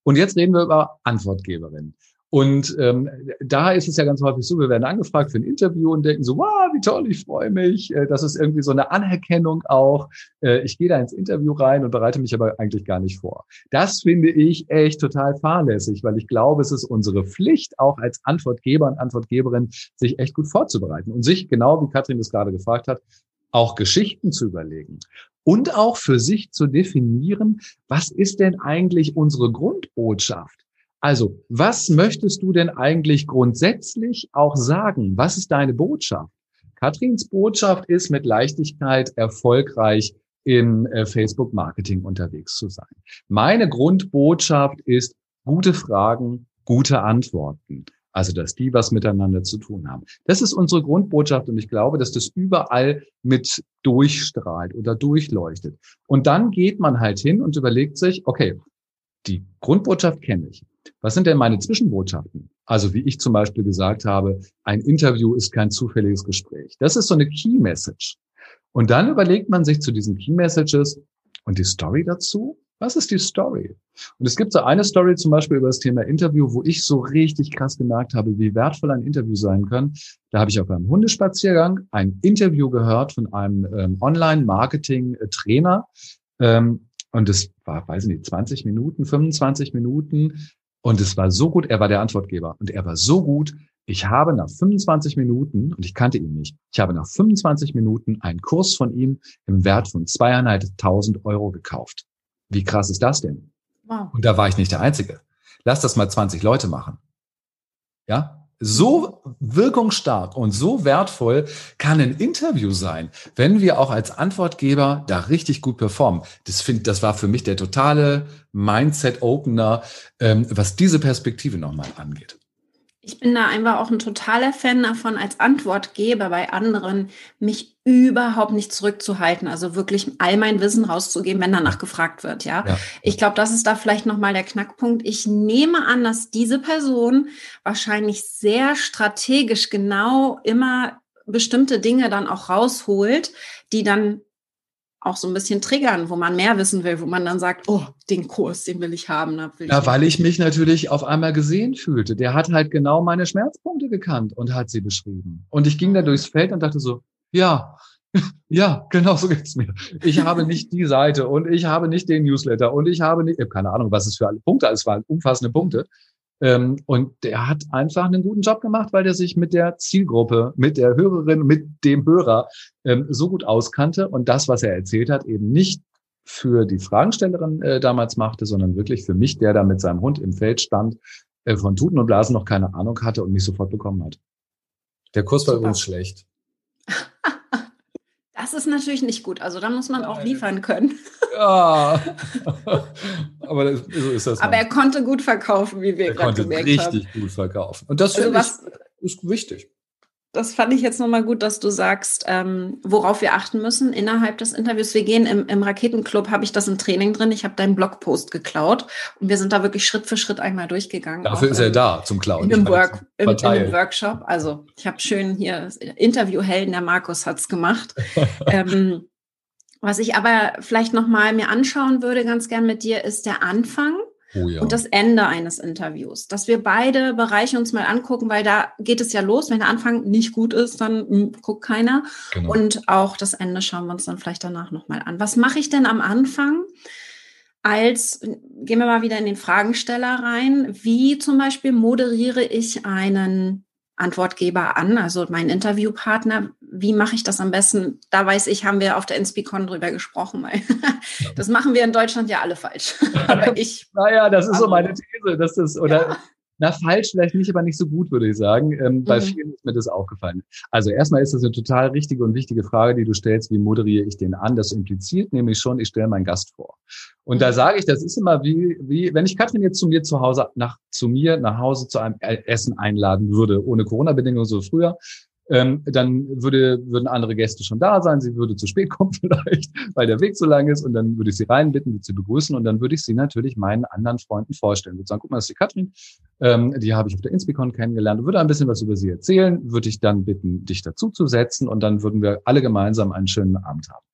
Speaker 3: und jetzt reden wir über Antwortgeberinnen. Und ähm, da ist es ja ganz häufig so, wir werden angefragt für ein Interview und denken so, wow, wie toll, ich freue mich. Äh, das ist irgendwie so eine Anerkennung auch. Äh, ich gehe da ins Interview rein und bereite mich aber eigentlich gar nicht vor. Das finde ich echt total fahrlässig, weil ich glaube, es ist unsere Pflicht, auch als Antwortgeber und Antwortgeberin, sich echt gut vorzubereiten und sich, genau wie Katrin es gerade gefragt hat, auch Geschichten zu überlegen und auch für sich zu definieren, was ist denn eigentlich unsere Grundbotschaft? Also, was möchtest du denn eigentlich grundsätzlich auch sagen? Was ist deine Botschaft? Katrins Botschaft ist, mit Leichtigkeit erfolgreich in äh, Facebook Marketing unterwegs zu sein. Meine Grundbotschaft ist gute Fragen, gute Antworten. Also, dass die was miteinander zu tun haben. Das ist unsere Grundbotschaft und ich glaube, dass das überall mit durchstrahlt oder durchleuchtet. Und dann geht man halt hin und überlegt sich, okay, die Grundbotschaft kenne ich. Was sind denn meine Zwischenbotschaften? Also wie ich zum Beispiel gesagt habe, ein Interview ist kein zufälliges Gespräch. Das ist so eine Key Message. Und dann überlegt man sich zu diesen Key Messages und die Story dazu. Was ist die Story? Und es gibt so eine Story zum Beispiel über das Thema Interview, wo ich so richtig krass gemerkt habe, wie wertvoll ein Interview sein kann. Da habe ich auf einem Hundespaziergang ein Interview gehört von einem ähm, Online-Marketing-Trainer. Ähm, und es war, weiß ich nicht, 20 Minuten, 25 Minuten. Und es war so gut, er war der Antwortgeber. Und er war so gut, ich habe nach 25 Minuten, und ich kannte ihn nicht, ich habe nach 25 Minuten einen Kurs von ihm im Wert von zweieinhalbtausend Euro gekauft. Wie krass ist das denn? Wow. Und da war ich nicht der Einzige. Lass das mal 20 Leute machen. Ja? So wirkungsstark und so wertvoll kann ein Interview sein, wenn wir auch als Antwortgeber da richtig gut performen. Das finde, das war für mich der totale Mindset-Opener, ähm, was diese Perspektive nochmal angeht.
Speaker 2: Ich bin da einfach auch ein totaler Fan davon, als Antwortgeber bei anderen mich überhaupt nicht zurückzuhalten, also wirklich all mein Wissen rauszugeben, wenn danach gefragt wird. Ja, ja. ich glaube, das ist da vielleicht nochmal der Knackpunkt. Ich nehme an, dass diese Person wahrscheinlich sehr strategisch genau immer bestimmte Dinge dann auch rausholt, die dann auch so ein bisschen triggern, wo man mehr wissen will, wo man dann sagt, oh, den Kurs, den will ich haben.
Speaker 3: Will
Speaker 2: ja,
Speaker 3: ich weil ich mich natürlich auf einmal gesehen fühlte. Der hat halt genau meine Schmerzpunkte gekannt und hat sie beschrieben. Und ich ging da durchs Feld und dachte so, ja, ja, genau so geht's mir. Ich habe nicht die Seite und ich habe nicht den Newsletter und ich habe nicht, ich habe keine Ahnung, was es für alle Punkte, es waren umfassende Punkte. Ähm, und der hat einfach einen guten Job gemacht, weil der sich mit der Zielgruppe, mit der Hörerin, mit dem Hörer ähm, so gut auskannte und das, was er erzählt hat, eben nicht für die Fragestellerin äh, damals machte, sondern wirklich für mich, der da mit seinem Hund im Feld stand, äh, von Tuten und Blasen noch keine Ahnung hatte und mich sofort bekommen hat. Der Kurs war übrigens schlecht.
Speaker 2: Das ist natürlich nicht gut. Also da muss man auch liefern können.
Speaker 3: Ja, aber das, so ist das.
Speaker 2: Aber mal. er konnte gut verkaufen, wie wir gerade gemerkt
Speaker 3: haben. Er konnte richtig gut verkaufen. Und das also finde ich ist wichtig
Speaker 2: das fand ich jetzt nochmal gut, dass du sagst, ähm, worauf wir achten müssen innerhalb des Interviews. Wir gehen im, im Raketenclub, habe ich das im Training drin. Ich habe deinen Blogpost geklaut und wir sind da wirklich Schritt für Schritt einmal durchgegangen.
Speaker 3: Dafür ist er da zum Klauen.
Speaker 2: In Work, im, einem Workshop. Also ich habe schön hier Interviewhelden, der Markus hat's gemacht. ähm, was ich aber vielleicht nochmal mir anschauen würde, ganz gern mit dir, ist der Anfang Oh ja. und das Ende eines Interviews. Dass wir beide Bereiche uns mal angucken, weil da geht es ja los. Wenn der Anfang nicht gut ist, dann mh, hm, guckt keiner. Genau. Und auch das Ende schauen wir uns dann vielleicht danach nochmal an. Was mache ich denn am Anfang? Als, gehen wir mal wieder in den Fragensteller rein. Wie zum Beispiel moderiere ich einen Antwortgeber an, also mein Interviewpartner. Wie mache ich das am besten? Da weiß ich, haben wir auf der Inspicon drüber gesprochen, weil das machen wir in Deutschland ja alle falsch.
Speaker 3: Aber ich. naja, das ist so meine These, dass das, oder ja. Na, falsch vielleicht nicht, aber nicht so gut, würde ich sagen. Ähm, mhm. Bei vielen ist mir das aufgefallen. Also erstmal ist das eine total richtige und wichtige Frage, die du stellst, wie moderiere ich den an? Das impliziert nämlich schon, ich stelle meinen Gast vor. Und mhm. da sage ich, das ist immer wie, wie, wenn ich Katrin jetzt zu mir zu Hause, nach, zu mir nach Hause zu einem Essen einladen würde, ohne Corona-Bedingungen so früher, ähm, dann würde, würden andere Gäste schon da sein. Sie würde zu spät kommen vielleicht, weil der Weg so lang ist. Und dann würde ich sie reinbitten, würde sie begrüßen. Und dann würde ich sie natürlich meinen anderen Freunden vorstellen. Würde sagen, guck mal, das ist die Katrin. Ähm, die habe ich auf der Inspicon kennengelernt. Würde ein bisschen was über sie erzählen. Würde ich dann bitten, dich dazu zu setzen. Und dann würden wir alle gemeinsam einen schönen Abend haben.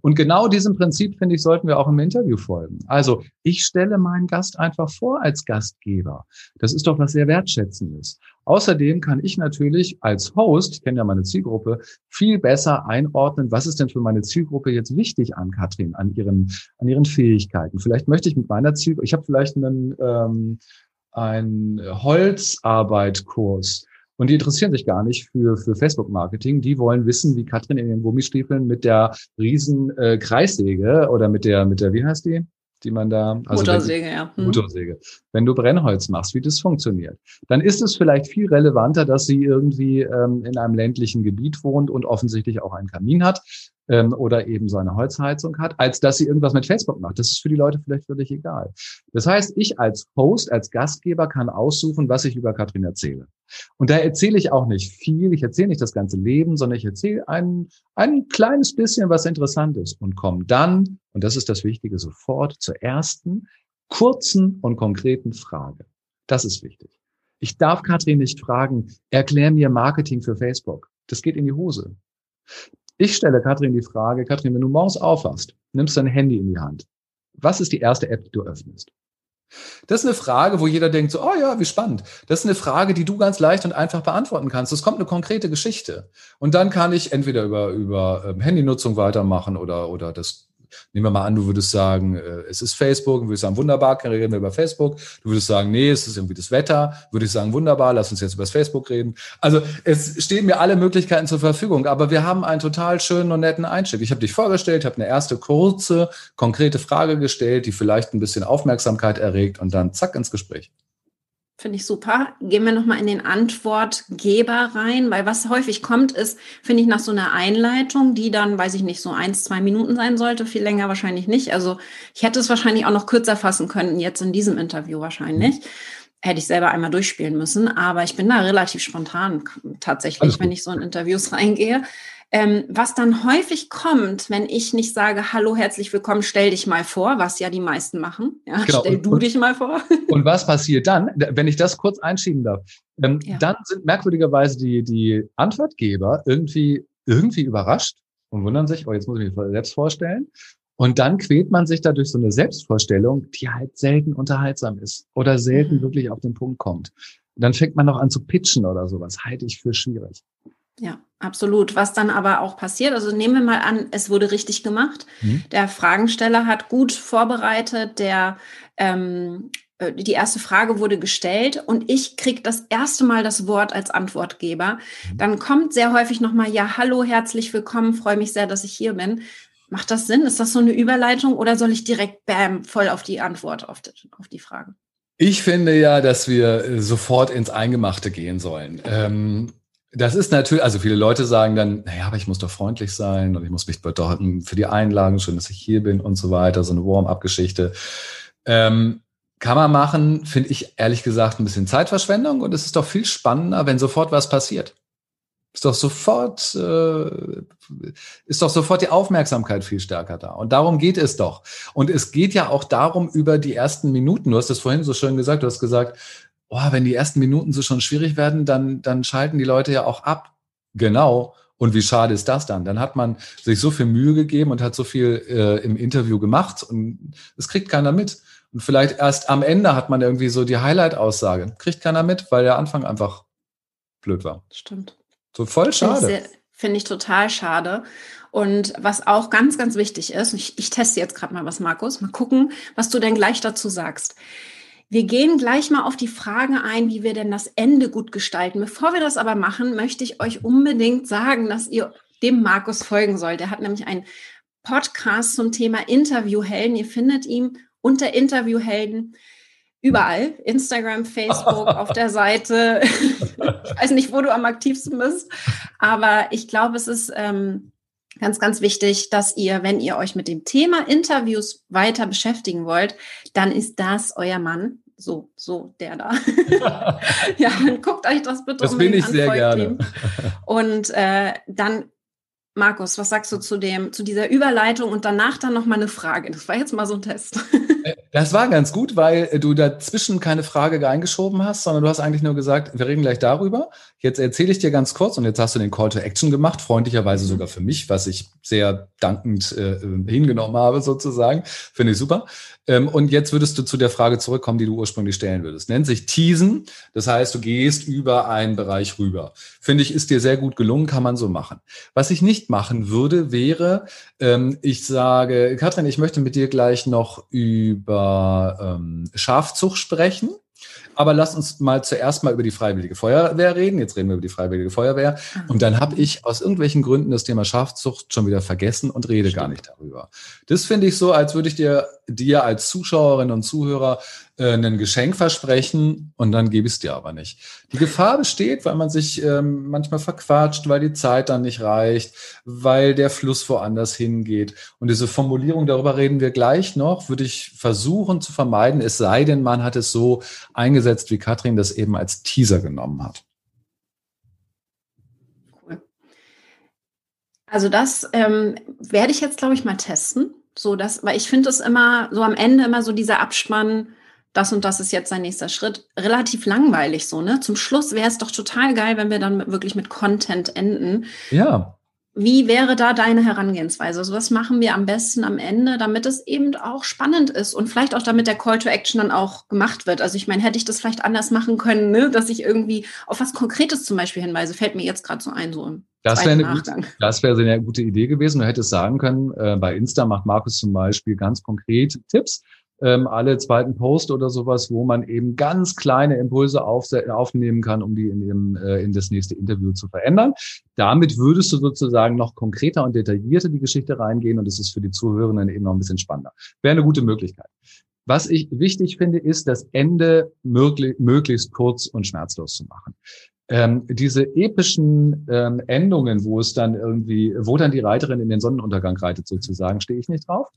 Speaker 3: Und genau diesem Prinzip, finde ich, sollten wir auch im Interview folgen. Also ich stelle meinen Gast einfach vor als Gastgeber. Das ist doch was sehr Wertschätzendes. Außerdem kann ich natürlich als Host, ich kenne ja meine Zielgruppe, viel besser einordnen, was ist denn für meine Zielgruppe jetzt wichtig an Katrin, an ihren, an ihren Fähigkeiten. Vielleicht möchte ich mit meiner Zielgruppe, ich habe vielleicht einen, ähm, einen Holzarbeitkurs und die interessieren sich gar nicht für, für Facebook-Marketing. Die wollen wissen, wie Katrin in ihren Gummistiefeln mit der riesen äh, Kreissäge oder mit der, mit der, wie heißt die? die man da,
Speaker 2: also Motorsäge, wenn, ja.
Speaker 3: Hm. Motorsäge. Wenn du Brennholz machst, wie das funktioniert, dann ist es vielleicht viel relevanter, dass sie irgendwie ähm, in einem ländlichen Gebiet wohnt und offensichtlich auch einen Kamin hat ähm, oder eben so eine Holzheizung hat, als dass sie irgendwas mit Facebook macht. Das ist für die Leute vielleicht völlig egal. Das heißt, ich als Host, als Gastgeber kann aussuchen, was ich über Katrin erzähle. Und da erzähle ich auch nicht viel, ich erzähle nicht das ganze Leben, sondern ich erzähle ein, ein kleines bisschen, was interessant ist und komme dann, und das ist das Wichtige, sofort zur ersten kurzen und konkreten Frage. Das ist wichtig. Ich darf Katrin nicht fragen, erklär mir Marketing für Facebook. Das geht in die Hose. Ich stelle Katrin die Frage, Katrin, wenn du morgens aufwachst, nimmst dein Handy in die Hand. Was ist die erste App, die du öffnest? Das ist eine Frage, wo jeder denkt so, oh ja, wie spannend. Das ist eine Frage, die du ganz leicht und einfach beantworten kannst. Es kommt eine konkrete Geschichte. Und dann kann ich entweder über, über ähm, Handynutzung weitermachen oder, oder das Nehmen wir mal an, du würdest sagen, äh, es ist Facebook, du würdest sagen, wunderbar, reden wir über Facebook. Du würdest sagen, nee, es ist irgendwie das Wetter. Würde ich sagen, wunderbar, lass uns jetzt über das Facebook reden. Also es stehen mir alle Möglichkeiten zur Verfügung, aber wir haben einen total schönen und netten Einstieg. Ich habe dich vorgestellt, habe eine erste kurze, konkrete Frage gestellt, die vielleicht ein bisschen Aufmerksamkeit erregt und dann zack ins Gespräch.
Speaker 2: Finde ich super. Gehen wir nochmal in den Antwortgeber rein, weil was häufig kommt, ist, finde ich, nach so einer Einleitung, die dann, weiß ich nicht, so eins, zwei Minuten sein sollte, viel länger wahrscheinlich nicht. Also ich hätte es wahrscheinlich auch noch kürzer fassen können, jetzt in diesem Interview wahrscheinlich. Mhm. Hätte ich selber einmal durchspielen müssen, aber ich bin da relativ spontan tatsächlich, wenn ich so in Interviews reingehe. Ähm, was dann häufig kommt, wenn ich nicht sage, hallo, herzlich willkommen, stell dich mal vor, was ja die meisten machen. Ja, genau. Stell du und, dich mal vor.
Speaker 3: Und was passiert dann, wenn ich das kurz einschieben darf? Ähm, ja. Dann sind merkwürdigerweise die, die Antwortgeber irgendwie, irgendwie überrascht und wundern sich, oh, jetzt muss ich mich selbst vorstellen. Und dann quält man sich da durch so eine Selbstvorstellung, die halt selten unterhaltsam ist oder selten mhm. wirklich auf den Punkt kommt. Und dann fängt man noch an zu pitchen oder sowas. Halte ich für schwierig.
Speaker 2: Ja, absolut. Was dann aber auch passiert, also nehmen wir mal an, es wurde richtig gemacht. Mhm. Der Fragensteller hat gut vorbereitet, der ähm, äh, die erste Frage wurde gestellt und ich kriege das erste Mal das Wort als Antwortgeber. Mhm. Dann kommt sehr häufig nochmal, ja, hallo, herzlich willkommen, freue mich sehr, dass ich hier bin. Macht das Sinn? Ist das so eine Überleitung oder soll ich direkt bam voll auf die Antwort auf die, auf die Frage?
Speaker 3: Ich finde ja, dass wir äh, sofort ins Eingemachte gehen sollen. Ähm, das ist natürlich, also viele Leute sagen dann, naja, aber ich muss doch freundlich sein und ich muss mich bedeuten für die Einlagen, schön, dass ich hier bin und so weiter, so eine Warm-up-Geschichte. Ähm, kann man machen, finde ich ehrlich gesagt ein bisschen Zeitverschwendung und es ist doch viel spannender, wenn sofort was passiert. Ist doch sofort, äh, ist doch sofort die Aufmerksamkeit viel stärker da. Und darum geht es doch. Und es geht ja auch darum über die ersten Minuten. Du hast es vorhin so schön gesagt. Du hast gesagt, oh, wenn die ersten Minuten so schon schwierig werden, dann, dann schalten die Leute ja auch ab. Genau. Und wie schade ist das dann? Dann hat man sich so viel Mühe gegeben und hat so viel äh, im Interview gemacht und es kriegt keiner mit. Und vielleicht erst am Ende hat man irgendwie so die Highlight-Aussage. Kriegt keiner mit, weil der Anfang einfach blöd war.
Speaker 2: Stimmt.
Speaker 3: So voll schade.
Speaker 2: Finde ich, total schade. Und was auch ganz, ganz wichtig ist, ich, ich teste jetzt gerade mal was, Markus, mal gucken, was du denn gleich dazu sagst. Wir gehen gleich mal auf die Frage ein, wie wir denn das Ende gut gestalten. Bevor wir das aber machen, möchte ich euch unbedingt sagen, dass ihr dem Markus folgen sollt. Der hat nämlich einen Podcast zum Thema Interviewhelden. Ihr findet ihn unter Interviewhelden überall. Instagram, Facebook, auf der Seite. ich weiß nicht, wo du am aktivsten bist. Aber ich glaube, es ist ähm, ganz, ganz wichtig, dass ihr, wenn ihr euch mit dem Thema Interviews weiter beschäftigen wollt, dann ist das euer Mann so, so der da. ja, dann guckt euch das bitte
Speaker 3: Das bin ich sehr gerne.
Speaker 2: Und äh, dann, Markus, was sagst du zu dem, zu dieser Überleitung und danach dann noch mal eine Frage? Das war jetzt mal so ein Test.
Speaker 3: Äh, das war ganz gut, weil du dazwischen keine Frage eingeschoben hast, sondern du hast eigentlich nur gesagt, wir reden gleich darüber. Jetzt erzähle ich dir ganz kurz und jetzt hast du den Call to Action gemacht, freundlicherweise sogar für mich, was ich sehr dankend äh, hingenommen habe sozusagen. Finde ich super. Ähm, und jetzt würdest du zu der Frage zurückkommen, die du ursprünglich stellen würdest. Nennt sich Teasen. Das heißt, du gehst über einen Bereich rüber. Finde ich, ist dir sehr gut gelungen, kann man so machen. Was ich nicht machen würde, wäre, ähm, ich sage, Katrin, ich möchte mit dir gleich noch über ähm, Schafzucht sprechen. Aber lass uns mal zuerst mal über die Freiwillige Feuerwehr reden. Jetzt reden wir über die Freiwillige Feuerwehr. Ah. Und dann habe ich aus irgendwelchen Gründen das Thema Schafzucht schon wieder vergessen und rede Stimmt. gar nicht darüber. Das finde ich so, als würde ich dir, dir als Zuschauerin und Zuhörer äh, ein Geschenk versprechen und dann gebe ich es dir aber nicht. Die Gefahr besteht, weil man sich ähm, manchmal verquatscht, weil die Zeit dann nicht reicht, weil der Fluss woanders hingeht. Und diese Formulierung, darüber reden wir gleich noch, würde ich versuchen zu vermeiden, es sei denn, man hat es so eingesetzt, wie Katrin das eben als Teaser genommen hat.
Speaker 2: Cool. Also das ähm, werde ich jetzt, glaube ich, mal testen. So dass, weil ich finde es immer so am Ende immer so dieser Abspann, das und das ist jetzt sein nächster Schritt, relativ langweilig so, ne? Zum Schluss wäre es doch total geil, wenn wir dann wirklich mit Content enden.
Speaker 3: Ja.
Speaker 2: Wie wäre da deine Herangehensweise? Also was machen wir am besten am Ende, damit es eben auch spannend ist und vielleicht auch damit der Call to Action dann auch gemacht wird? Also ich meine, hätte ich das vielleicht anders machen können, ne? dass ich irgendwie auf was Konkretes zum Beispiel hinweise, fällt mir jetzt gerade so ein, so im
Speaker 3: das wäre eine, wäre eine gute Idee gewesen. Du hättest sagen können, äh, bei Insta macht Markus zum Beispiel ganz konkret Tipps ähm, alle zweiten Post oder sowas, wo man eben ganz kleine Impulse auf, aufnehmen kann, um die in, dem, äh, in das nächste Interview zu verändern. Damit würdest du sozusagen noch konkreter und detaillierter die Geschichte reingehen und es ist für die Zuhörenden eben noch ein bisschen spannender. Wäre eine gute Möglichkeit. Was ich wichtig finde, ist, das Ende möglich, möglichst kurz und schmerzlos zu machen. Ähm, diese epischen ähm, Endungen, wo es dann irgendwie, wo dann die Reiterin in den Sonnenuntergang reitet sozusagen, stehe ich nicht drauf.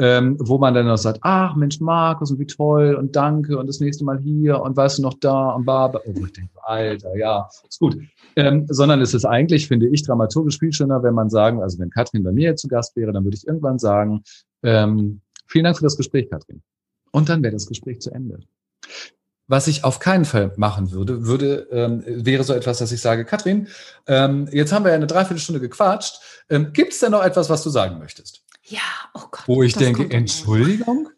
Speaker 3: Ähm, wo man dann noch sagt, ach Mensch, Markus und wie toll und danke und das nächste Mal hier und weißt du noch da und Baba. Oh, ich denke, Alter, ja, ist gut. Ähm, sondern es ist eigentlich, finde ich, dramaturgisch viel schöner, wenn man sagen, also wenn Katrin bei mir zu Gast wäre, dann würde ich irgendwann sagen, ähm, vielen Dank für das Gespräch, Katrin. Und dann wäre das Gespräch zu Ende. Was ich auf keinen Fall machen würde, würde ähm, wäre so etwas, dass ich sage, Katrin, ähm, jetzt haben wir ja eine Dreiviertelstunde gequatscht. Ähm, Gibt es denn noch etwas, was du sagen möchtest?
Speaker 2: Ja, oh Gott.
Speaker 3: Wo ich denke, Entschuldigung?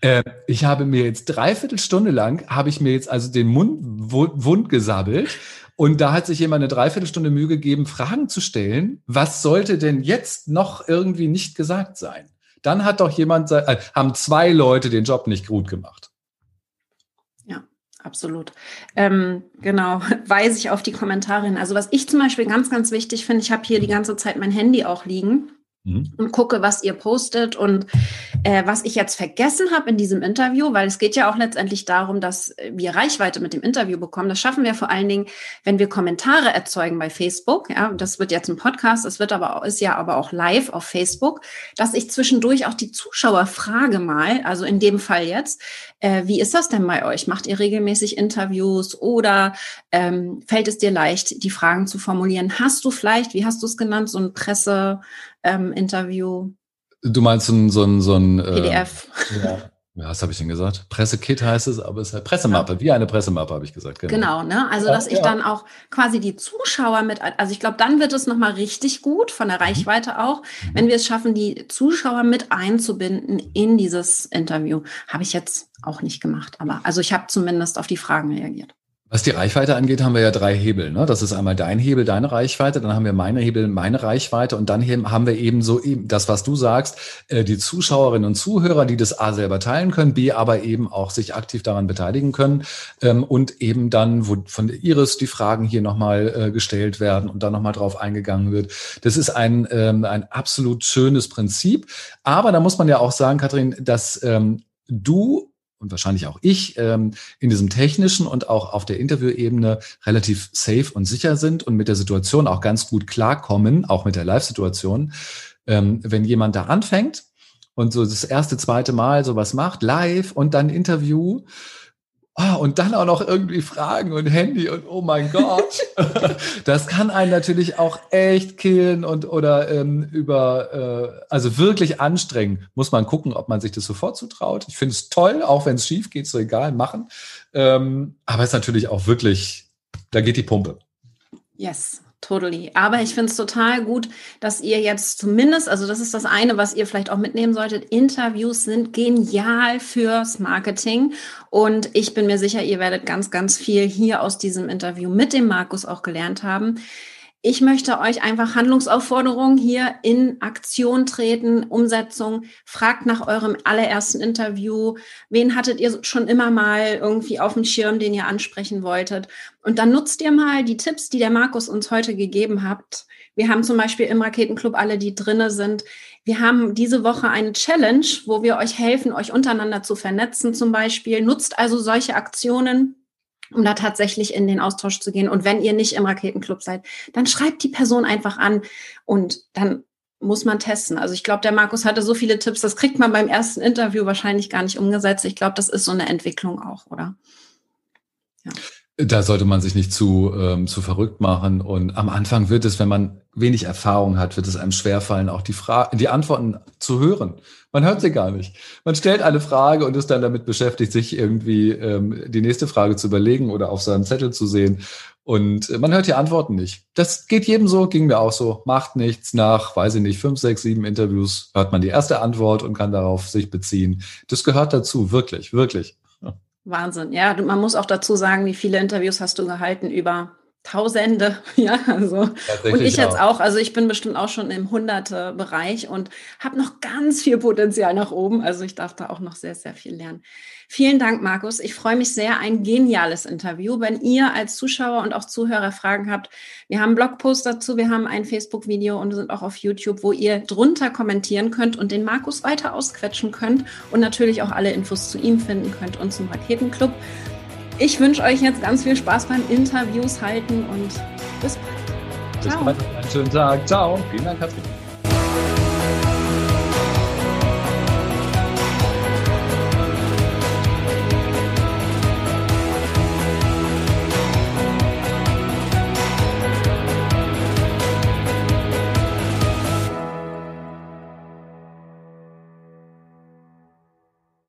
Speaker 3: Äh, ich habe mir jetzt dreiviertel Stunde lang, habe ich mir jetzt also den Mund wund gesabbelt. Und da hat sich jemand eine Dreiviertelstunde Mühe gegeben, Fragen zu stellen. Was sollte denn jetzt noch irgendwie nicht gesagt sein? Dann hat doch jemand, äh, haben zwei Leute den Job nicht gut gemacht.
Speaker 2: Absolut. Ähm, genau, weise ich auf die Kommentare hin. Also was ich zum Beispiel ganz, ganz wichtig finde, ich habe hier die ganze Zeit mein Handy auch liegen mhm. und gucke, was ihr postet und äh, was ich jetzt vergessen habe in diesem Interview, weil es geht ja auch letztendlich darum, dass wir Reichweite mit dem Interview bekommen. Das schaffen wir vor allen Dingen, wenn wir Kommentare erzeugen bei Facebook. Ja, das wird jetzt ein Podcast, es wird aber auch, ist ja aber auch live auf Facebook, dass ich zwischendurch auch die Zuschauer frage mal, also in dem Fall jetzt, äh, wie ist das denn bei euch? Macht ihr regelmäßig Interviews oder ähm, fällt es dir leicht, die Fragen zu formulieren? Hast du vielleicht, wie hast du es genannt, so ein Presse ähm, Interview.
Speaker 3: Du meinst so ein, so ein, so ein
Speaker 2: PDF.
Speaker 3: Äh, ja. Ja, was habe ich denn gesagt? Pressekit heißt es, aber es ist halt Pressemappe, ja. wie eine Pressemappe, habe ich gesagt.
Speaker 2: Genau, genau ne? Also, dass ich ja. dann auch quasi die Zuschauer mit, also ich glaube, dann wird es nochmal richtig gut, von der mhm. Reichweite auch, mhm. wenn wir es schaffen, die Zuschauer mit einzubinden in dieses Interview. Habe ich jetzt auch nicht gemacht, aber also ich habe zumindest auf die Fragen reagiert.
Speaker 3: Was die Reichweite angeht, haben wir ja drei Hebel. Ne? Das ist einmal dein Hebel, deine Reichweite, dann haben wir meine Hebel, meine Reichweite und dann haben wir eben so eben das, was du sagst, äh, die Zuschauerinnen und Zuhörer, die das A selber teilen können, B aber eben auch sich aktiv daran beteiligen können ähm, und eben dann, wo von Iris die Fragen hier nochmal äh, gestellt werden und dann nochmal drauf eingegangen wird. Das ist ein, ähm, ein absolut schönes Prinzip. Aber da muss man ja auch sagen, Kathrin, dass ähm, du und wahrscheinlich auch ich ähm, in diesem technischen und auch auf der Interviewebene relativ safe und sicher sind und mit der Situation auch ganz gut klarkommen, auch mit der Live-Situation. Ähm, wenn jemand da anfängt und so das erste, zweite Mal sowas macht, live und dann Interview, Oh, und dann auch noch irgendwie Fragen und Handy und oh mein Gott. das kann einen natürlich auch echt killen und oder ähm, über, äh, also wirklich anstrengen. Muss man gucken, ob man sich das sofort zutraut. Ich finde es toll, auch wenn es schief geht, so egal, machen. Ähm, aber es ist natürlich auch wirklich, da geht die Pumpe.
Speaker 2: Yes. Totally. Aber ich finde es total gut, dass ihr jetzt zumindest, also das ist das eine, was ihr vielleicht auch mitnehmen solltet, Interviews sind genial fürs Marketing. Und ich bin mir sicher, ihr werdet ganz, ganz viel hier aus diesem Interview mit dem Markus auch gelernt haben. Ich möchte euch einfach Handlungsaufforderungen hier in Aktion treten, Umsetzung. Fragt nach eurem allerersten Interview. Wen hattet ihr schon immer mal irgendwie auf dem Schirm, den ihr ansprechen wolltet? Und dann nutzt ihr mal die Tipps, die der Markus uns heute gegeben hat. Wir haben zum Beispiel im Raketenclub alle, die drinne sind. Wir haben diese Woche eine Challenge, wo wir euch helfen, euch untereinander zu vernetzen zum Beispiel. Nutzt also solche Aktionen um da tatsächlich in den Austausch zu gehen. Und wenn ihr nicht im Raketenclub seid, dann schreibt die Person einfach an und dann muss man testen. Also ich glaube, der Markus hatte so viele Tipps, das kriegt man beim ersten Interview wahrscheinlich gar nicht umgesetzt. Ich glaube, das ist so eine Entwicklung auch, oder?
Speaker 3: Ja. Da sollte man sich nicht zu, ähm, zu verrückt machen. Und am Anfang wird es, wenn man wenig Erfahrung hat, wird es einem schwerfallen, auch die, Fra die Antworten zu hören. Man hört sie gar nicht. Man stellt eine Frage und ist dann damit beschäftigt, sich irgendwie ähm, die nächste Frage zu überlegen oder auf seinem Zettel zu sehen. Und man hört die Antworten nicht. Das geht jedem so, ging mir auch so. Macht nichts. Nach, weiß ich nicht, fünf, sechs, sieben Interviews hört man die erste Antwort und kann darauf sich beziehen. Das gehört dazu, wirklich, wirklich.
Speaker 2: Wahnsinn. Ja, man muss auch dazu sagen, wie viele Interviews hast du gehalten? Über Tausende, ja, also und ich jetzt auch. auch. Also ich bin bestimmt auch schon im hunderte Bereich und habe noch ganz viel Potenzial nach oben. Also ich darf da auch noch sehr, sehr viel lernen. Vielen Dank, Markus. Ich freue mich sehr. Ein geniales Interview. Wenn ihr als Zuschauer und auch Zuhörer Fragen habt, wir haben einen Blogpost dazu, wir haben ein Facebook-Video und sind auch auf YouTube, wo ihr drunter kommentieren könnt und den Markus weiter ausquetschen könnt und natürlich auch alle Infos zu ihm finden könnt und zum Raketenclub. Ich wünsche euch jetzt ganz viel Spaß beim Interviews halten und bis bald.
Speaker 3: Bis bald. Einen schönen Tag. Ciao. Vielen Dank, Katrin.